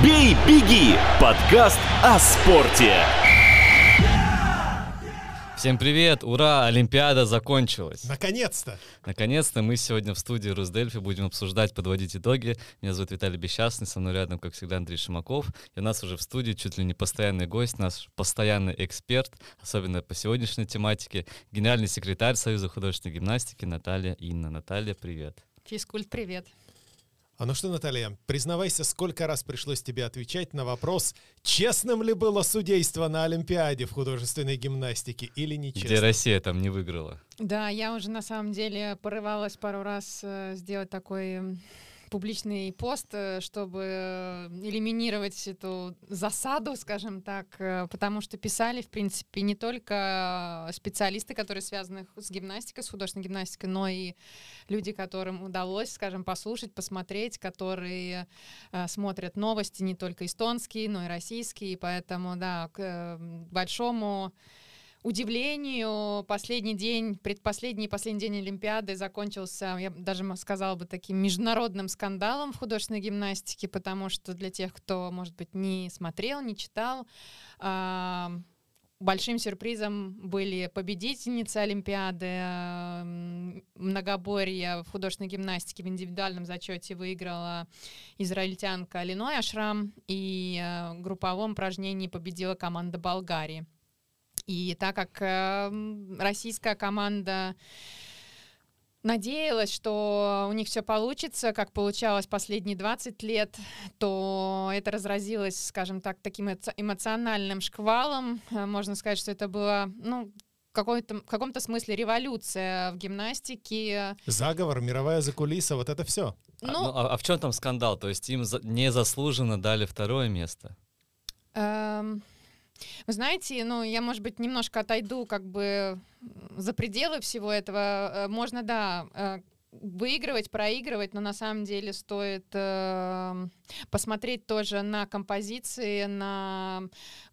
«Бей, беги» – подкаст о спорте. Всем привет! Ура! Олимпиада закончилась! Наконец-то! Наконец-то мы сегодня в студии Русдельфи будем обсуждать, подводить итоги. Меня зовут Виталий Бесчастный, со мной рядом, как всегда, Андрей Шимаков. И у нас уже в студии чуть ли не постоянный гость, наш постоянный эксперт, особенно по сегодняшней тематике, генеральный секретарь Союза художественной гимнастики Наталья Инна. Наталья, привет! Физкульт, привет! А ну что, Наталья, признавайся, сколько раз пришлось тебе отвечать на вопрос, честным ли было судейство на Олимпиаде в художественной гимнастике или нечестным? Где Россия там не выиграла. Да, я уже на самом деле порывалась пару раз э, сделать такой публичный пост, э, чтобы э, элиминировать эту засаду, скажем так, э, потому что писали, в принципе, не только специалисты, которые связаны с гимнастикой, с художественной гимнастикой, но и люди, которым удалось, скажем, послушать, посмотреть, которые смотрят новости не только эстонские, но и российские, поэтому, да, к большому удивлению, последний день, предпоследний последний день Олимпиады закончился, я даже сказала бы, таким международным скандалом в художественной гимнастике, потому что для тех, кто, может быть, не смотрел, не читал, большим сюрпризом были победительницы Олимпиады. Многоборье в художественной гимнастике в индивидуальном зачете выиграла израильтянка Линой Ашрам, и э, в групповом упражнении победила команда Болгарии. И так как э, российская команда надеялась, что у них все получится, как получалось последние 20 лет, то это разразилось, скажем так, таким эмоциональным шквалом. Э, можно сказать, что это было, ну, какой-то, в каком-то смысле революция в гимнастике. Заговор, мировая закулиса, вот это все. Ну, а, ну, а, а в чем там скандал? То есть им за, незаслуженно дали второе место? Эм, вы знаете, ну, я, может быть, немножко отойду как бы за пределы всего этого. Э, можно, да, э, выигрывать, проигрывать, но на самом деле стоит э, посмотреть тоже на композиции, на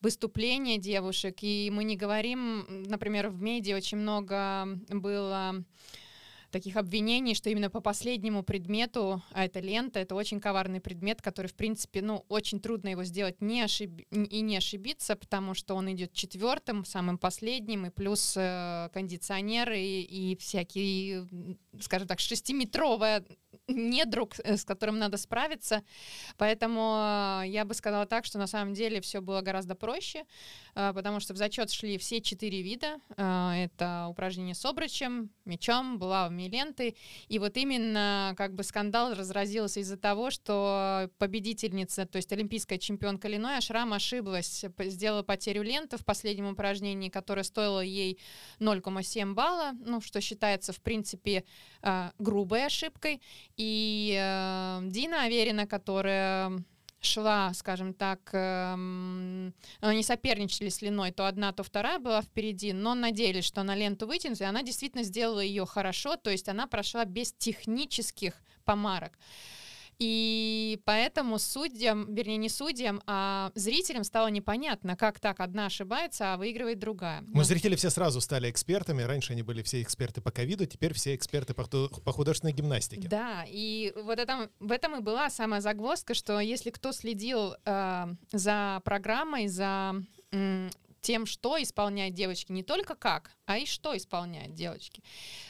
выступления девушек. И мы не говорим, например, в медиа очень много было таких обвинений, что именно по последнему предмету, а это лента, это очень коварный предмет, который, в принципе, ну, очень трудно его сделать не ошиб... и не ошибиться, потому что он идет четвертым, самым последним, и плюс э, кондиционеры и, и всякие, скажем так, шестиметровая недруг, э, с которым надо справиться. Поэтому э, я бы сказала так, что на самом деле все было гораздо проще, э, потому что в зачет шли все четыре вида. Это упражнение с обручем, мечом, булавами и лентой. И вот именно как бы скандал разразился из-за того, что победительница, то есть олимпийская чемпионка Линой Шрам ошиблась, сделала потерю ленты в последнем упражнении, которое стоило ей 0,7 балла, ну, что считается, в принципе, грубой ошибкой. И э, Дина Аверина, которая шла, скажем так, э, они соперничали с Линой, то одна, то вторая была впереди, но надеялись, что она ленту вытянет, и она действительно сделала ее хорошо, то есть она прошла без технических помарок. И поэтому судьям, вернее, не судьям, а зрителям стало непонятно, как так одна ошибается, а выигрывает другая. Мы, ну. зрители, все сразу стали экспертами. Раньше они были все эксперты по ковиду, теперь все эксперты по, по художественной гимнастике. Да, и вот это, в этом и была самая загвоздка, что если кто следил э, за программой, за тем, что исполняют девочки, не только как, а и что исполняют девочки.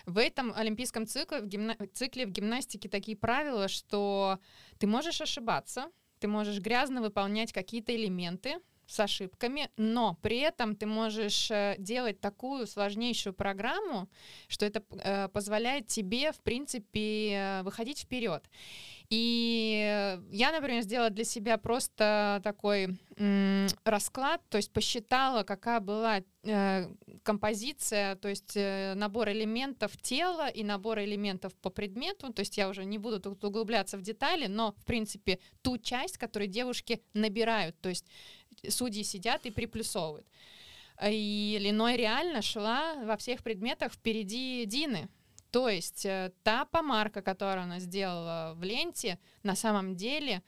В этом олимпийском цикле в, гимна... цикле в гимнастике такие правила, что ты можешь ошибаться, ты можешь грязно выполнять какие-то элементы, с ошибками, но при этом ты можешь э, делать такую сложнейшую программу, что это э, позволяет тебе, в принципе, э, выходить вперед. И я, например, сделала для себя просто такой расклад, то есть посчитала, какая была э, композиция, то есть э, набор элементов тела и набор элементов по предмету. То есть я уже не буду тут углубляться в детали, но, в принципе, ту часть, которую девушки набирают, то есть судьи сидят и приплюсовывают. И Линой реально шла во всех предметах впереди Дины. То есть э, та помарка, которую она сделала в ленте, на самом деле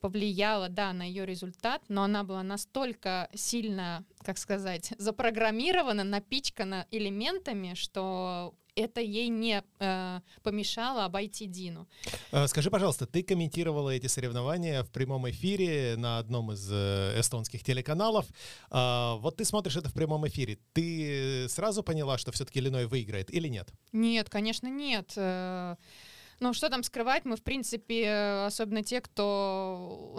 повлияла, да, на ее результат, но она была настолько сильно, как сказать, запрограммирована, напичкана элементами, что это ей не э, помешало обойти Дину. Э, скажи, пожалуйста, ты комментировала эти соревнования в прямом эфире на одном из э, эстонских телеканалов. А, вот ты смотришь это в прямом эфире. Ты сразу поняла, что все-таки Иллиной выиграет или нет? Нет, конечно, нет. Ну, что там скрывать? Мы, в принципе, особенно те, кто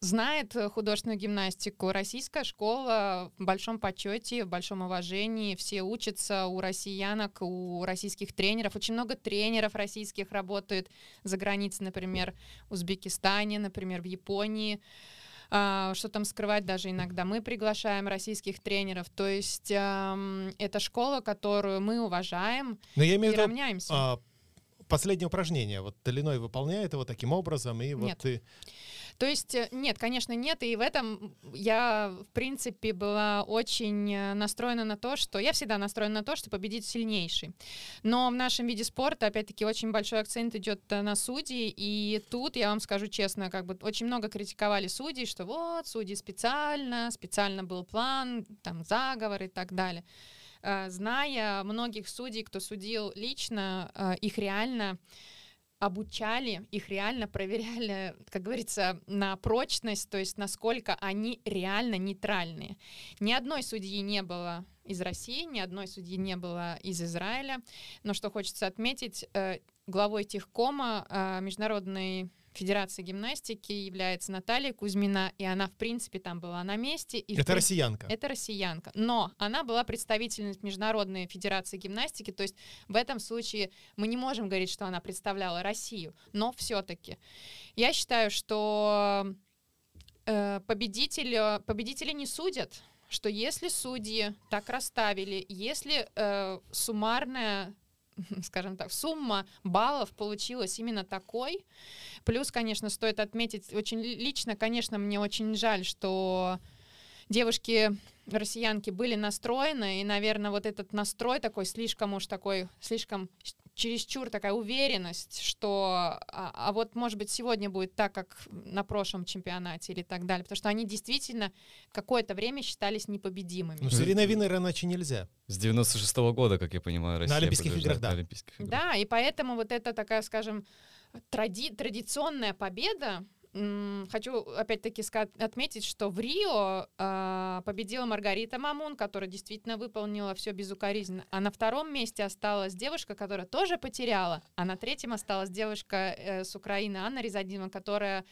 знает э, художественную гимнастику. Российская школа в большом почете, в большом уважении. Все учатся у россиянок, у российских тренеров. Очень много тренеров российских работают за границей, например, в Узбекистане, например, в Японии. Uh, что там скрывать даже иногда. Мы приглашаем российских тренеров. То есть um, это школа, которую мы уважаем Но я имею и в виду, равняемся. А, последнее упражнение. Вот Долиной выполняет его таким образом, и вот Нет. ты... То есть, э, нет, конечно, нет. И в этом я, в принципе, была очень э, настроена на то, что... Я всегда настроена на то, что победит сильнейший. Но в нашем виде спорта, опять-таки, очень большой акцент идет э, на судьи. И тут, я вам скажу честно, как бы очень много критиковали судей, что вот, судьи специально, специально был план, там, заговор и так далее. Зная многих судей, кто судил лично, их реально обучали, их реально проверяли, как говорится, на прочность, то есть насколько они реально нейтральные. Ни одной судьи не было из России, ни одной судьи не было из Израиля. Но что хочется отметить, э, главой Техкома э, Международной Федерации гимнастики является Наталья Кузьмина, и она, в принципе, там была на месте. И Это в... россиянка. Это россиянка. Но она была представительницей Международной Федерации гимнастики, то есть в этом случае мы не можем говорить, что она представляла Россию, но все-таки. Я считаю, что э, победители, победители не судят, что если судьи так расставили, если э, суммарная скажем так, сумма баллов получилась именно такой. Плюс, конечно, стоит отметить, очень лично, конечно, мне очень жаль, что девушки россиянки были настроены, и, наверное, вот этот настрой такой слишком уж такой, слишком чересчур такая уверенность, что а, а вот может быть сегодня будет так, как на прошлом чемпионате или так далее, потому что они действительно какое-то время считались непобедимыми. Ну, с Ириной Винер иначе нельзя. С 96 -го года, как я понимаю, Россия На Олимпийских играх, да. На Олимпийских играх. Да, и поэтому вот это такая, скажем, тради традиционная победа, Хочу опять-таки отметить, что в Рио э, победила Маргарита Мамун, которая действительно выполнила все безукоризненно. А на втором месте осталась девушка, которая тоже потеряла. А на третьем осталась девушка э, с Украины Анна Резадинова, которая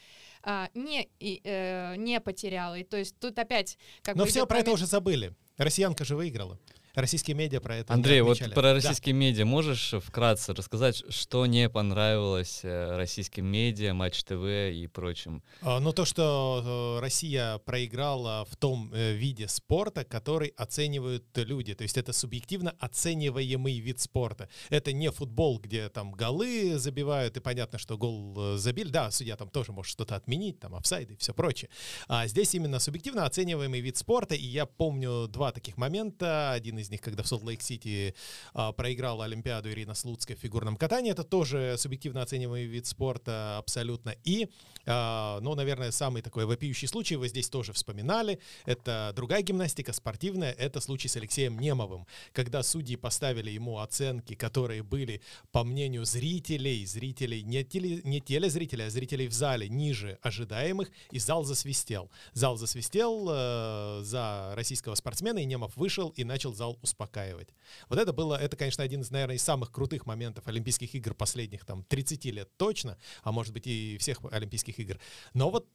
э, не, не потеряла. И то есть тут опять... Как Но бы все про это уже забыли. Россиянка же выиграла. Российские медиа про это Андрей, вот про Да. российские медиа можешь вкратце рассказать, что не понравилось э, российским медиа, Матч ТВ и прочим? А, Ну, то, что э, Россия проиграла в том э, виде спорта, который оценивают люди. То есть это субъективно оцениваемый вид спорта. Это не футбол, где там голы забивают, и понятно, что гол забили. Да, судья там тоже может что-то отменить, там офсайды и все прочее. А здесь именно субъективно оцениваемый вид спорта. И я помню два таких момента. Один из них, когда в Солт-Лейк-Сити а, проиграла Олимпиаду Ирина Слуцкая в фигурном катании. Это тоже субъективно оцениваемый вид спорта абсолютно. И, а, ну, наверное, самый такой вопиющий случай, вы здесь тоже вспоминали, это другая гимнастика, спортивная, это случай с Алексеем Немовым, когда судьи поставили ему оценки, которые были, по мнению зрителей, зрителей, не, теле, не телезрителей, а зрителей в зале, ниже ожидаемых, и зал засвистел. Зал засвистел э, за российского спортсмена, и Немов вышел и начал зал успокаивать. Вот это было, это, конечно, один из, наверное, из самых крутых моментов Олимпийских игр последних там 30 лет точно, а может быть и всех Олимпийских игр. Но вот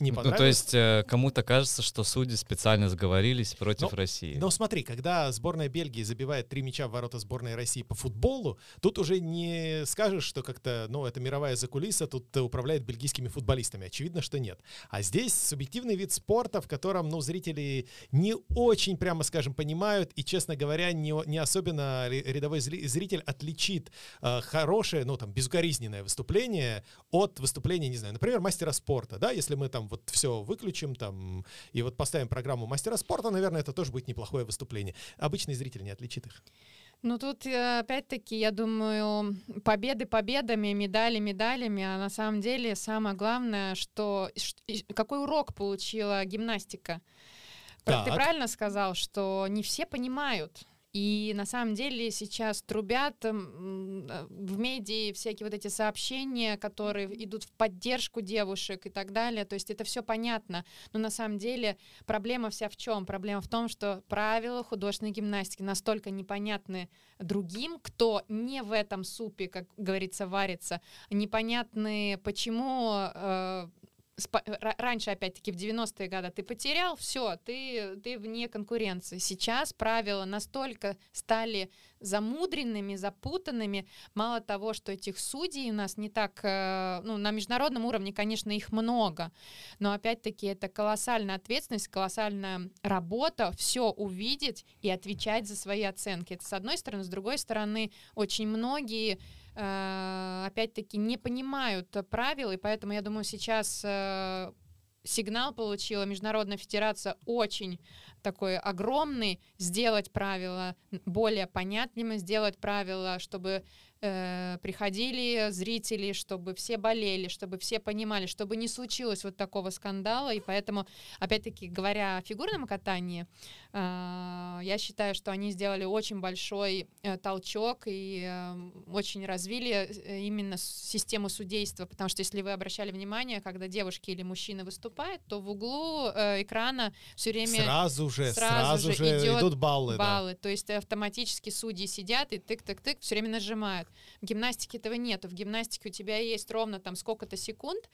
э, не Ну, понравилось. то есть э, кому-то кажется, что судьи специально сговорились против Ну, России. Но смотри, когда сборная Бельгии забивает три мяча в ворота сборной России по футболу, тут уже не скажешь, что как-то, ну, это мировая закулиса, тут управляет бельгийскими футболистами. Очевидно, что нет. А здесь субъективный вид спорта, в котором, ну, зрители не очень, прямо скажем, понимают, и, честно говоря, не, не особенно рядовой зри- зритель отличит э, хорошее, ну, там, безукоризненное выступление от выступления, не знаю, например, мастера спорта, да, если мы там вот все выключим там и вот поставим программу мастера спорта, наверное, это тоже будет неплохое выступление. Обычный зритель не отличит их. Ну тут э, опять-таки, я думаю, победы победами, медали медалями, а на самом деле самое главное, что какой урок получила гимнастика. Пр- Ты Так. правильно сказал, что не все понимают. И на самом деле сейчас трубят в медиа всякие вот эти сообщения, которые идут в поддержку девушек и так далее. То есть это все понятно. Но на самом деле проблема вся в чем? Проблема в том, что правила художественной гимнастики настолько непонятны другим, кто не в этом супе, как говорится, варится, непонятны, почему э, раньше, опять-таки, в 90-е годы ты потерял, все, ты, ты вне конкуренции. Сейчас правила настолько стали замудренными, запутанными. Мало того, что этих судей у нас не так, э, ну, на международном уровне, конечно, их много, но опять-таки это колоссальная ответственность, колоссальная работа, все увидеть и отвечать за свои оценки. Это с одной стороны, с другой стороны, очень многие опять-таки не понимают правил, и поэтому я думаю, сейчас э, сигнал получила Международная Федерация очень такой огромный, сделать правила более понятными, сделать правила, чтобы э, приходили зрители, чтобы все болели, чтобы все понимали, чтобы не случилось вот такого скандала. И поэтому, опять-таки, говоря о фигурном катании, э, я считаю, что они сделали очень большой э, толчок и э, очень развили э, именно систему судейства, потому что если вы обращали внимание, когда девушки или мужчины выступают, то в углу э, экрана все время сразу же сразу, сразу же идет идут баллы, баллы, да. то есть автоматически судьи сидят и тык-тык-тык все время нажимают. В гимнастике этого нет. В гимнастике у тебя есть ровно там сколько-то секунд,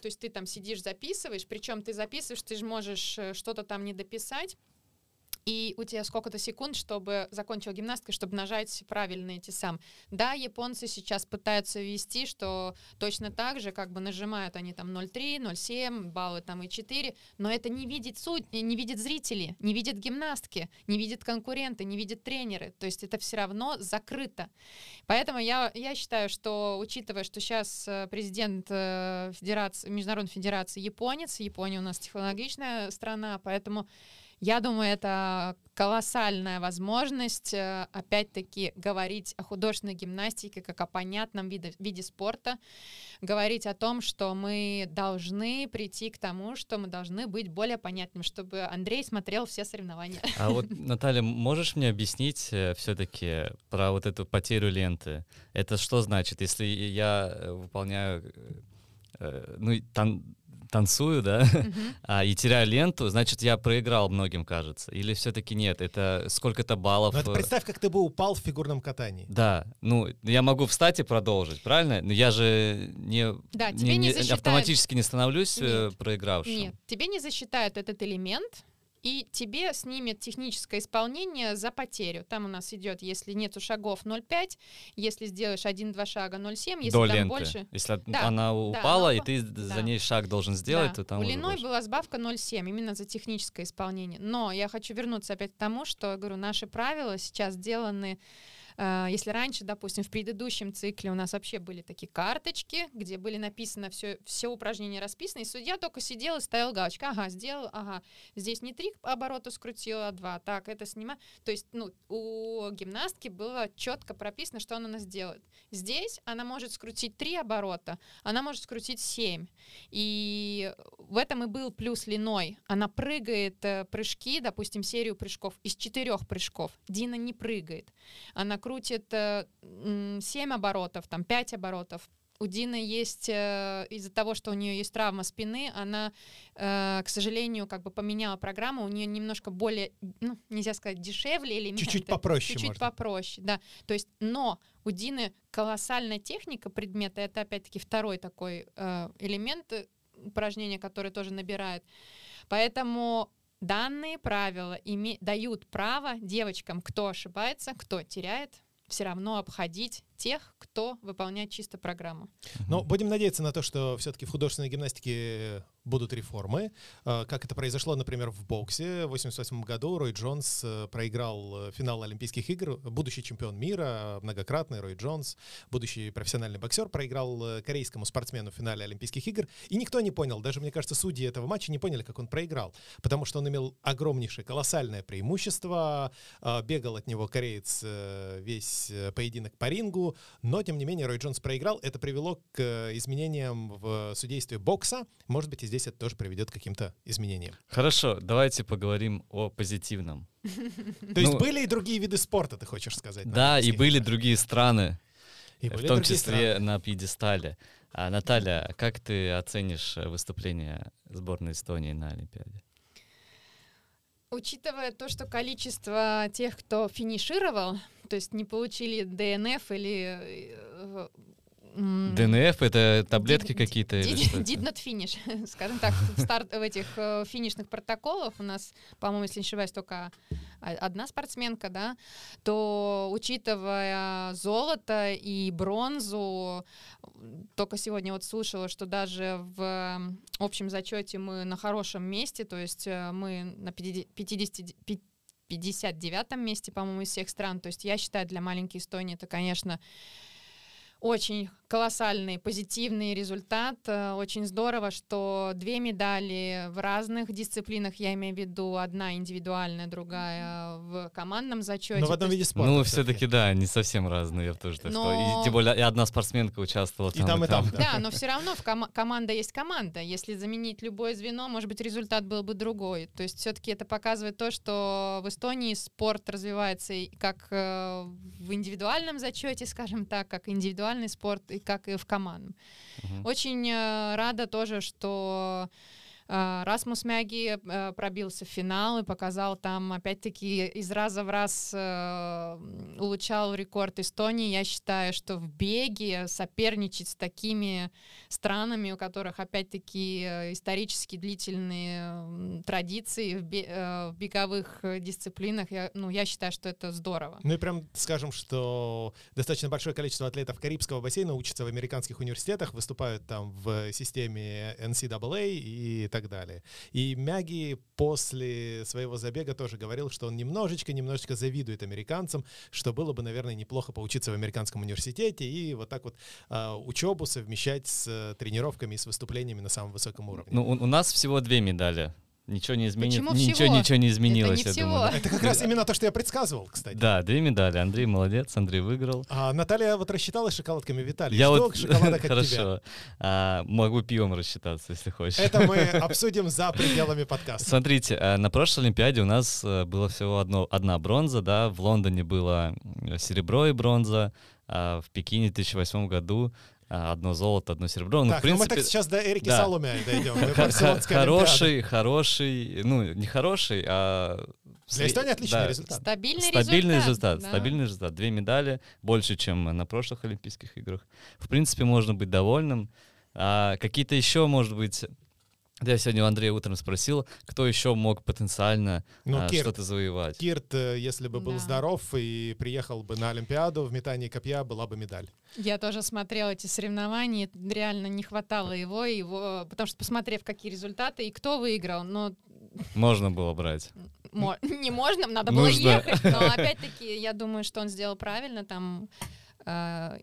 то есть ты там сидишь, записываешь, причем ты записываешь, ты же можешь э, что-то там не дописать, и у тебя сколько-то секунд, чтобы закончил гимнастка, чтобы нажать правильно эти сам. Да, японцы сейчас пытаются ввести, что точно так же, как бы нажимают они там 0,3, 0,7, баллы там и 4, но это не видит суть, не видит зрители, не видят гимнастки, не видят конкуренты, не видят тренеры. То есть это все равно закрыто. Поэтому я, я считаю, что учитывая, что сейчас э, президент э, Федерации, Международной Федерации японец, Япония у нас технологичная страна, поэтому я думаю, это колоссальная возможность, э, опять-таки, говорить о художественной гимнастике как о понятном виде, виде спорта, говорить о том, что мы должны прийти к тому, что мы должны быть более понятными, чтобы Андрей смотрел все соревнования. А вот, Наталья, можешь мне объяснить э, все-таки про вот эту потерю ленты? Это что значит, если я э, выполняю ну, там танцую, да, а, и теряю ленту, значит, я проиграл многим, кажется. Или все-таки нет, это сколько-то баллов. Ну, это представь, как ты бы упал в фигурном катании. Да, ну, я могу встать и продолжить, правильно? Но я же не, да, не, не, не автоматически не становлюсь э, нет, проигравшим. Нет, тебе не засчитают этот элемент, и тебе снимет техническое исполнение за потерю. Там у нас идет, если нету шагов 0,5, если сделаешь 1-2 шага 0,7, если До там ленты. больше... Если да, она упала, да, и ты да. за ней шаг должен сделать, да. то там У Леной была сбавка 0,7, именно за техническое исполнение. Но я хочу вернуться опять к тому, что, говорю, наши правила сейчас сделаны если раньше, допустим, в предыдущем цикле у нас вообще были такие карточки, где были написано все, все упражнения расписаны, и судья только сидел и ставил галочку. Ага, сделал, ага. Здесь не три оборота скрутила, а два. Так, это снимаю. То есть, ну, у гимнастки было четко прописано, что она нас делает. Здесь она может скрутить три оборота, она может скрутить семь. И в этом и был плюс Линой. Она прыгает э, прыжки, допустим, серию прыжков из четырех прыжков. Дина не прыгает. Она крутит 7 э, оборотов, там 5 оборотов. У Дины есть, э, из-за того, что у нее есть травма спины, она, э, к сожалению, как бы поменяла программу, у нее немножко более, ну, нельзя сказать, дешевле или Чуть-чуть попроще Чуть-чуть попроще, да. То есть, но у Дины колоссальная техника предмета, это опять-таки второй такой элемент упражнения, который тоже набирает. Поэтому Данные правила име- дают право девочкам, кто ошибается, кто теряет, все равно обходить тех, кто выполняет чисто программу. Но будем надеяться на то, что все-таки в художественной гимнастике будут реформы. А, как это произошло, например, в боксе. В 1988 году Рой Джонс э, проиграл э, финал Олимпийских игр. Будущий чемпион мира, многократный Рой Джонс, будущий профессиональный боксер, проиграл э, корейскому спортсмену в финале Олимпийских игр. И никто не понял, даже, мне кажется, судьи этого матча не поняли, как он проиграл. Потому что он имел огромнейшее, колоссальное преимущество. Бегал от него кореец весь поединок по рингу. Но, тем не менее, Рой Джонс проиграл. Это привело к изменениям в судействе бокса. Может быть, и здесь надеюсь, это тоже приведет к каким-то изменениям. Хорошо, давайте поговорим о позитивном. То есть Ну, были и другие виды спорта, ты хочешь сказать? Да, и были другие страны, в том числе на пьедестале. А, Наталья, как ты оценишь э, выступление сборной Эстонии на Олимпиаде? Учитывая то, что количество тех, кто финишировал, то есть не получили ДНФ или... ДНФ — это таблетки какие-то? Did, did not finish, скажем так, в, старт, в этих э, финишных протоколах у нас, по-моему, если не ошибаюсь, только одна спортсменка, да, то учитывая золото и бронзу, только сегодня вот слушала, что даже в общем зачете мы на хорошем месте, то есть э, мы на 50, 50 пи- 59 месте, по-моему, из всех стран. То есть я считаю, для маленькой Эстонии это, конечно, очень колоссальный позитивный результат. Э, Очень здорово, что две медали в разных дисциплинах, я имею в виду одна индивидуальная, другая в командном зачете. Но в одном виде спорта. Ну, все-таки, да, не совсем разные, я тоже так сказал. Но- И тем более и одна спортсменка участвовала И там, там, и там, да. Да, но все равно в кома- команда есть команда. Если заменить любое звено, может быть, результат был бы другой. То есть все-таки это показывает то, что в Эстонии спорт развивается и как э, в индивидуальном зачете, скажем так, как индивидуальный спорт, и как и в командном. Мгм. Очень э, рада тоже, что Расмус Мяги э, пробился в финал и показал там, опять-таки, из раза в раз э, улучшал рекорд Эстонии. Я считаю, что в беге соперничать с такими странами, у которых, опять-таки, э, исторически длительные традиции в, бе- в беговых дисциплинах, я, ну, я считаю, что это здорово. Ну и прям скажем, что достаточно большое количество атлетов Карибского бассейна учатся в американских университетах, выступают там в системе NCAA и так далее. И Мяги после своего забега тоже говорил, что он немножечко-немножечко завидует американцам, что было бы, наверное, неплохо поучиться в американском университете и вот так вот а, учебу совмещать с э, тренировками и с выступлениями на самом высоком уровне. Ну, у, у нас всего две медали. Ничего не изменилось. Ничего, всего? ничего не изменилось, не я всего. думаю. да. Это как раз именно то, что я предсказывал, кстати. Да, две медали. Андрей молодец, Андрей выиграл. А Наталья вот рассчиталась шоколадками Виталий. Я Что вот шоколада как тебя? хорошо. А, могу пивом рассчитаться, если хочешь. Это мы обсудим за пределами подкаста. Смотрите, а, на прошлой Олимпиаде у нас э, было всего одно, одна бронза, да, в Лондоне было серебро и бронза, а в Пекине в 2008 году одно золото, одно серебро. Ну, в так, ну мы принципе, так сейчас до Эрики да. Салуме дойдем. хороший, хороший, ну, не хороший, а... Для Эстонии отличный да, результат. Стабильный, Стабильный результат, результат. да. стабильный результат. Две медали, больше, чем на прошлых Олимпийских играх. В принципе, можно быть довольным. А какие-то еще, может быть, я сегодня у Андрея утром спросил, кто еще мог потенциально Ну, а, Кирт. что-то завоевать. Кирт, э, если бы был Да. здоров и приехал бы на Олимпиаду в метании копья, была бы медаль. Я тоже смотрела эти соревнования, реально не хватало его, его, потому что посмотрев, какие результаты и кто выиграл, но Можно было брать. мо- не можно, надо было Нужно. ехать, но опять-таки я думаю, что он сделал правильно, там э,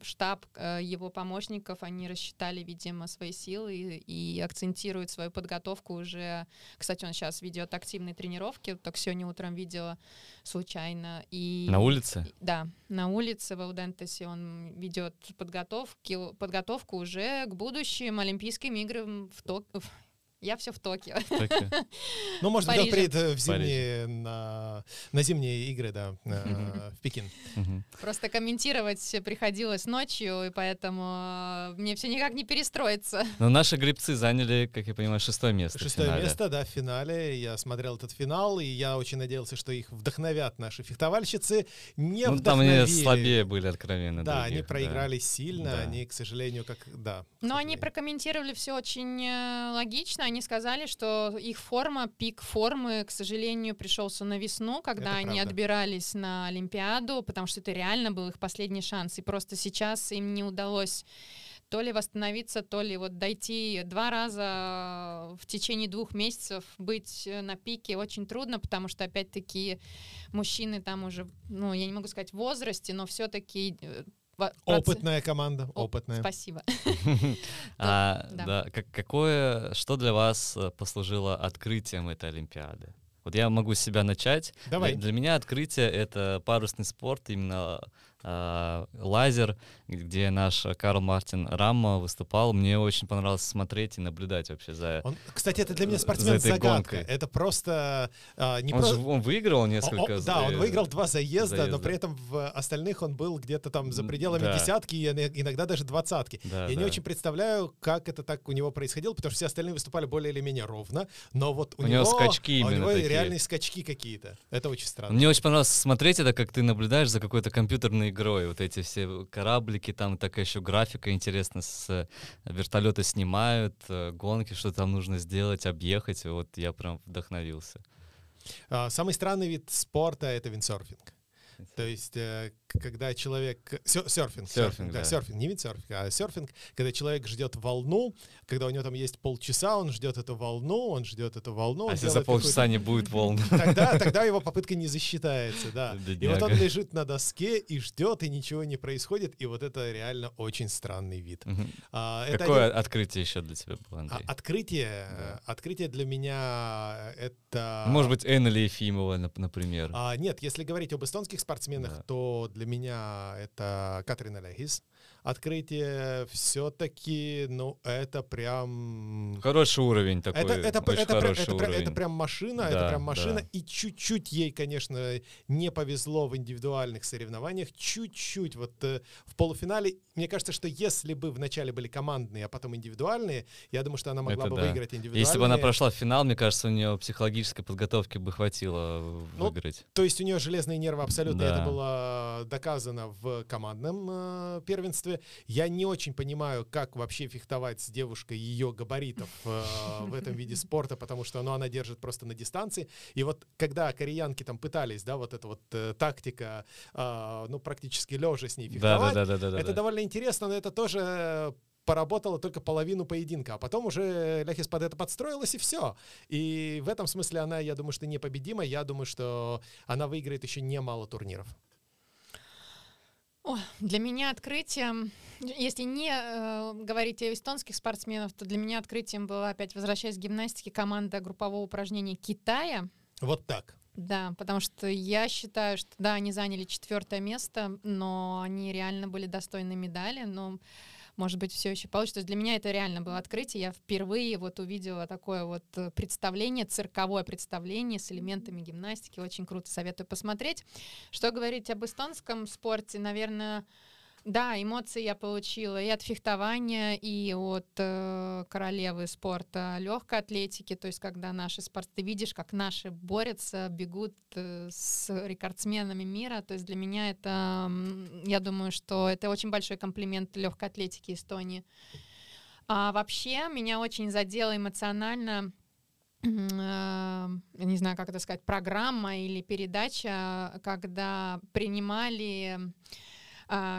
штаб э, его помощников, они рассчитали, видимо, свои силы и, и акцентируют свою подготовку уже. Кстати, он сейчас ведет активные тренировки, так сегодня утром видела случайно. И На улице? да, на улице в Аудентесе он ведет подготовки, подготовку уже к будущим Олимпийским играм в Токио. Я все в Токио. Ну, может Париже. приедет в зимние, на, на зимние игры, да, э, в Пекин. Просто комментировать приходилось ночью, и поэтому э, мне все никак не перестроиться. Но наши гребцы заняли, как я понимаю, шестое место. Шестое место, да, в финале. Я смотрел этот финал, и я очень надеялся, что их вдохновят наши фехтовальщицы. Не Ну, там они слабее были откровенно. Да, других, они проиграли сильно, Да. они, к сожалению, как... Да, Но они прокомментировали все очень э, логично. Они сказали, что их форма, пик формы, к сожалению, пришелся на весну, когда Это они правда. отбирались на Олимпиаду, потому что это реально был их последний шанс. И просто сейчас им не удалось то ли восстановиться, то ли вот дойти два раза в течение двух месяцев, быть э, на пике очень трудно, потому что, опять-таки, мужчины там уже, ну, я не могу сказать в возрасте, но все-таки... Опытная команда, опытная. Спасибо. А, да. да. как- какое, что для вас э, послужило открытием этой Олимпиады? Вот я могу с себя начать. Давай. Для, для меня открытие это парусный спорт, именно а, лазер, где наш Карл Мартин Рамма выступал. Мне очень понравилось смотреть и наблюдать вообще за... Он, кстати, это для меня за спортсмен этой загадка. гонкой. Это просто а, не Он, про- же, он выиграл О- несколько... о- да, он э, выиграл два заезда, но заезда. при этом в остальных он был где-то там за пределами да. десятки и иногда даже двадцатки. Да, Я не да. очень представляю, как это так у него происходило, потому что все остальные выступали более или менее ровно, но вот у, У него скачки у него такие. реальные скачки какие-то. Это очень странно. Мне очень понравилось смотреть это, как ты наблюдаешь за какой-то компьютерной игрой. Вот эти все кораблики, там такая еще графика интересно, с э, вертолета снимают, э, гонки, что там нужно сделать, объехать. Вот я прям вдохновился. А, Самый странный вид спорта — это виндсерфинг. То есть, э, когда человек... сё- Серфинг. Серфинг, да. да. Серфинг, не виндсерфинг, а серфинг, когда человек ждет волну, когда у него там есть полчаса, он ждет эту волну, он ждет эту волну. а если за полчаса не будет волн? Тогда, тогда его попытка не засчитается, да. И вот он Бедняга. лежит на доске и ждет, и ничего не происходит, и вот это реально очень странный вид. Мгм. А, это Какое один- открытие еще для тебя было, а, Андрей? открытие, э, открытие для меня э, это... Может быть, Эннели Ефимова, нап- например. А, нет, если говорить об эстонских спортсменах, Да. то для меня это Катрина Лехис. Открытие все-таки, ну, это прям... Хороший уровень такой, Это, это, очень это, прям, хороший это, уровень. это прям машина, это Да, прям машина. да. И чуть-чуть ей, конечно, не повезло в индивидуальных соревнованиях. Чуть-чуть. Вот э, в полуфинале, мне кажется, что если бы вначале были командные, а потом индивидуальные, я думаю, что она могла Это бы да. выиграть индивидуальные. Если бы она прошла в финал, мне кажется, у нее психологической подготовки бы хватило Ну, выиграть. То есть у нее железные нервы абсолютно. Да. Это было доказано в командном э, первенстве. Я не очень понимаю, как вообще фехтовать с девушкой ее габаритов э, в этом виде спорта, потому что ну, она держит просто на дистанции. И вот когда кореянки там пытались, да, вот эта вот э, тактика, э, ну, практически лежа с ней фехтовать, да, да, да, да. это да. довольно интересно, но это тоже поработало только половину поединка, а потом уже Ляхис под это подстроилась и все. И в этом смысле она, я думаю, что непобедима. Я думаю, что она выиграет еще немало турниров. О, для меня открытием, если не э, говорить о эстонских спортсменах, то для меня открытием была, опять возвращаясь к гимнастике, команда группового упражнения Китая. Вот так. Да, потому что я считаю, что да, они заняли четвертое место, но они реально были достойны медали, но может быть, все еще получится. То есть для меня это реально было открытие. Я впервые вот увидела такое вот э, представление, цирковое представление с элементами гимнастики. Очень круто, советую посмотреть. Что говорить об эстонском спорте? Наверное, да, эмоции я получила и от фехтования, и от э, королевы спорта легкой атлетики. То есть, когда наши спорт, ты видишь, как наши борются, бегут э, с рекордсменами мира. То есть для меня это, я думаю, что это очень большой комплимент легкой атлетики Эстонии. А вообще меня очень задело эмоционально э, не знаю, как это сказать, программа или передача, когда принимали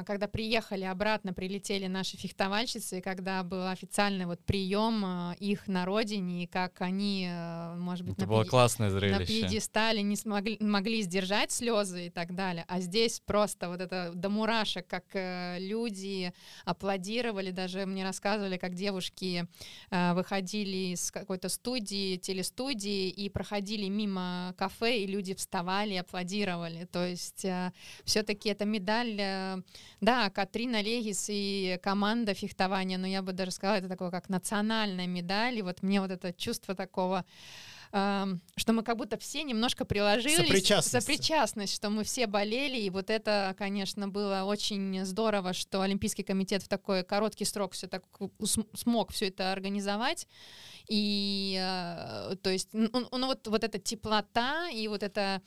когда приехали обратно, прилетели наши фехтовальщицы, и когда был официальный вот прием а, их на родине, и как они, а, может быть, Это на было пьеде- классное на зрелище. пьедестале не смогли, могли сдержать слезы и так далее. А здесь просто вот это до мурашек, как э, люди аплодировали, даже мне рассказывали, как девушки выходили из какой-то студии, телестудии и проходили мимо кафе, и люди вставали и аплодировали. То есть все-таки эта медаль, э, да, Катрина Легис и команда фехтования, но я бы даже сказала, это такое как национальная медаль, и вот мне вот это чувство такого эм, что мы как будто все немножко приложились. Сопричастность. Сопричастность, что мы все болели, и вот это, конечно, было очень здорово, что Олимпийский комитет в такой короткий срок все так смог все это организовать. И, э, то есть, ну, ну, вот, вот эта теплота и вот это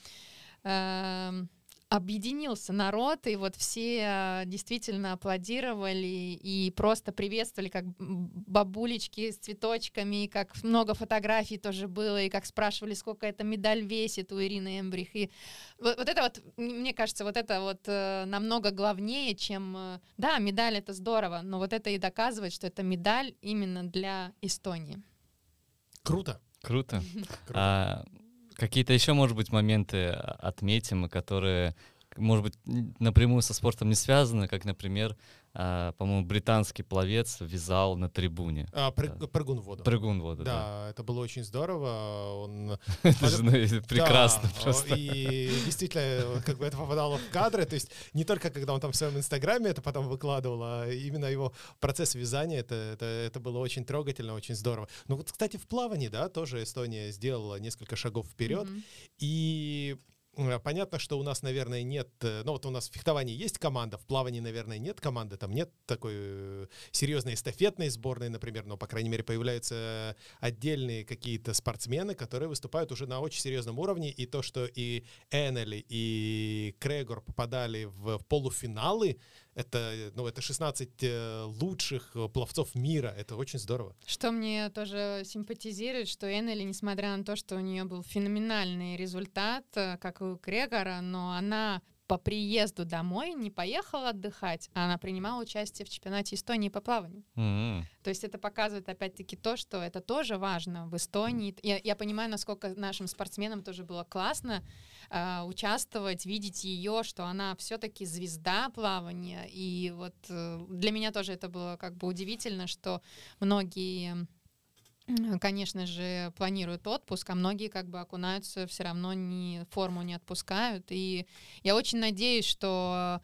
эм, объединился народ, и вот все э, действительно аплодировали и просто приветствовали, как бабулечки с цветочками, и как много фотографий тоже было, и как спрашивали, сколько эта медаль весит у Ирины Эмбрих. И вот, вот это вот, мне кажется, вот это вот э, намного главнее, чем... э, да, медаль — это здорово, но вот это и доказывает, что это медаль именно для Эстонии. Круто. Круто. Круто. А какие-то еще, может быть, моменты отметим, которые может быть, напрямую со спортом не связаны, как, например, а, по-моему, британский пловец вязал на трибуне. А, прыг- Да. прыгун в воду. Прыгун в воду, да. Да, это было очень здорово. Он Это же, ну, прекрасно Да, просто. И действительно, как бы это попадало в кадры. То есть не только когда он там в своем инстаграме это потом выкладывал, а именно его процесс вязания, это, это, это было очень трогательно, очень здорово. Ну вот, кстати, в плавании, да, тоже Эстония сделала несколько шагов вперед. Мгм. И э, понятно, что у нас, наверное, нет... э, Ну вот у нас в фехтовании есть команда, в плавании, наверное, нет команды, там нет такой э, серьезной эстафетной сборной, например, но, по крайней мере, появляются отдельные какие-то спортсмены, которые выступают уже на очень серьезном уровне, и то, что и Эннели, и Крегор попадали в полуфиналы, это, ну, это 16 э, лучших э, пловцов мира, это очень здорово. Что мне тоже симпатизирует, что Эннели, несмотря на то, что у нее был феноменальный результат, э, как у Крегора, но она по приезду домой не поехала отдыхать, а она принимала участие в чемпионате Эстонии по плаванию. М-м. То есть это показывает опять-таки то, что это тоже важно в Эстонии. Я, я понимаю, насколько нашим спортсменам тоже было классно а, участвовать, видеть ее, что она все-таки звезда плавания. И вот э, для меня тоже это было как бы удивительно, что многие Конечно же, планируют отпуск, а многие как бы окунаются, все равно не, форму не отпускают. И я очень надеюсь, что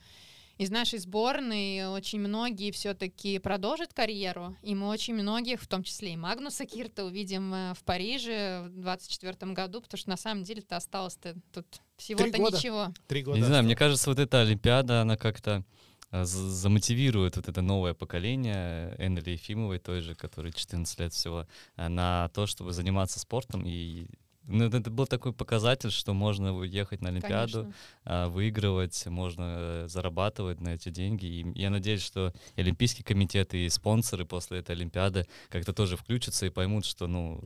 из нашей сборной очень многие все-таки продолжат карьеру, и мы очень многих, в том числе и Магнуса Кирта, увидим э, в Париже в 2024 году, потому что на самом деле-то осталось-то тут всего-то ничего. Три года. Не знаю, мне кажется, вот эта Олимпиада, она как-то замотивирует вот это новое поколение Эннели Ефимовой, той же, которой 14 лет всего, а, на то, чтобы заниматься спортом. И ну, это был такой показатель, что можно уехать на Олимпиаду, Конечно. а, выигрывать, можно э, зарабатывать на эти деньги. И я надеюсь, что и Олимпийский комитет, и спонсоры после этой Олимпиады как-то тоже включатся и поймут, что ну,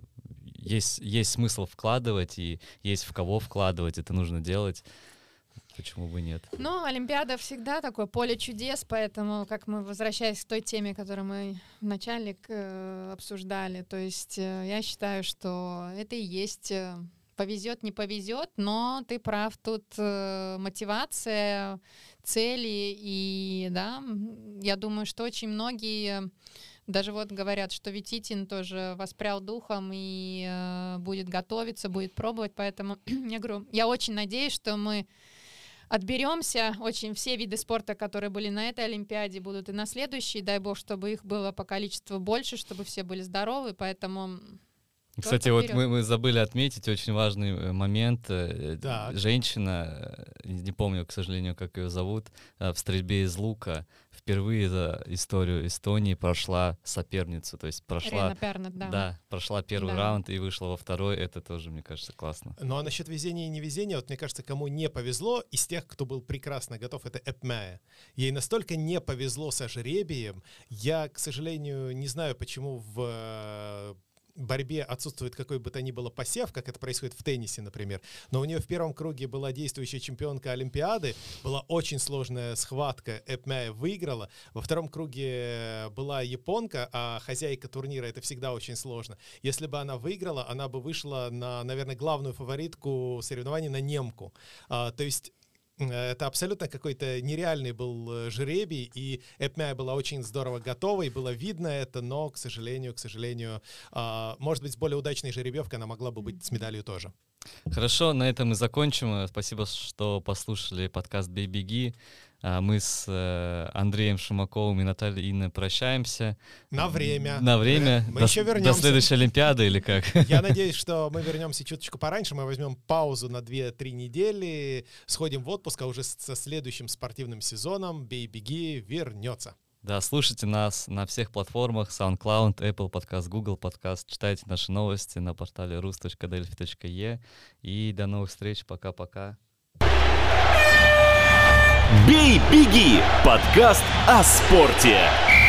есть, есть смысл вкладывать, и есть в кого вкладывать, это нужно делать. Почему бы нет? Ну, Олимпиада всегда такое поле чудес, поэтому, как мы возвращаясь к той теме, которую мы вначале э, обсуждали, то есть э, я считаю, что это и есть э, повезет, не повезет, но ты прав, тут мотивация, цели, и да, я думаю, что очень многие даже вот говорят, что Вититин тоже воспрял духом и будет готовиться, будет пробовать, поэтому я говорю, я очень надеюсь, что мы отберемся. Очень все виды спорта, которые были на этой Олимпиаде, будут и на следующей. Дай бог, чтобы их было по количеству больше, чтобы все были здоровы. Поэтому Кстати, вот мы, мы забыли отметить очень важный э, момент. Э, Так. Женщина, э, не помню, к сожалению, как ее зовут, э, в стрельбе из лука впервые за историю Эстонии прошла соперницу, то есть прошла, Рена Пернет, да. да, прошла первый Да. раунд и вышла во второй. Это тоже, мне кажется, классно. Ну а насчет везения и невезения, вот мне кажется, кому не повезло, из тех, кто был прекрасно готов, это Эпмая. Ей настолько не повезло со жребием. Я, к сожалению, не знаю, почему в борьбе отсутствует какой бы то ни было посев, как это происходит в теннисе, например. Но у нее в первом круге была действующая чемпионка Олимпиады, была очень сложная схватка, Эпмая выиграла. Во втором круге была японка, а хозяйка турнира это всегда очень сложно. Если бы она выиграла, она бы вышла на, наверное, главную фаворитку соревнований на немку. А, то есть э, это абсолютно какой-то нереальный был э, жребий, и Эпмя была очень здорово готова, и было видно это, но, к сожалению, к сожалению, а, может быть, с более удачной жеребьевкой она могла бы быть с медалью тоже. Хорошо, на этом мы закончим. Э, Спасибо, что послушали подкаст «Бей, беги». А Мы с э, Андреем Шумаковым и Натальей Инной прощаемся. На время. На время. Мы до, еще До вернемся. следующей Олимпиады или как? Я надеюсь, что мы вернемся чуточку пораньше, мы возьмем паузу на 2-3 недели, сходим в отпуск, а уже со следующим спортивным сезоном «Бей-беги» вернется. Да, слушайте нас на всех платформах SoundCloud, Apple Podcast, Google Podcast. Читайте наши новости на портале rus.delphi.e. И до новых встреч. Пока-пока. «Бей, беги» — подкаст о спорте.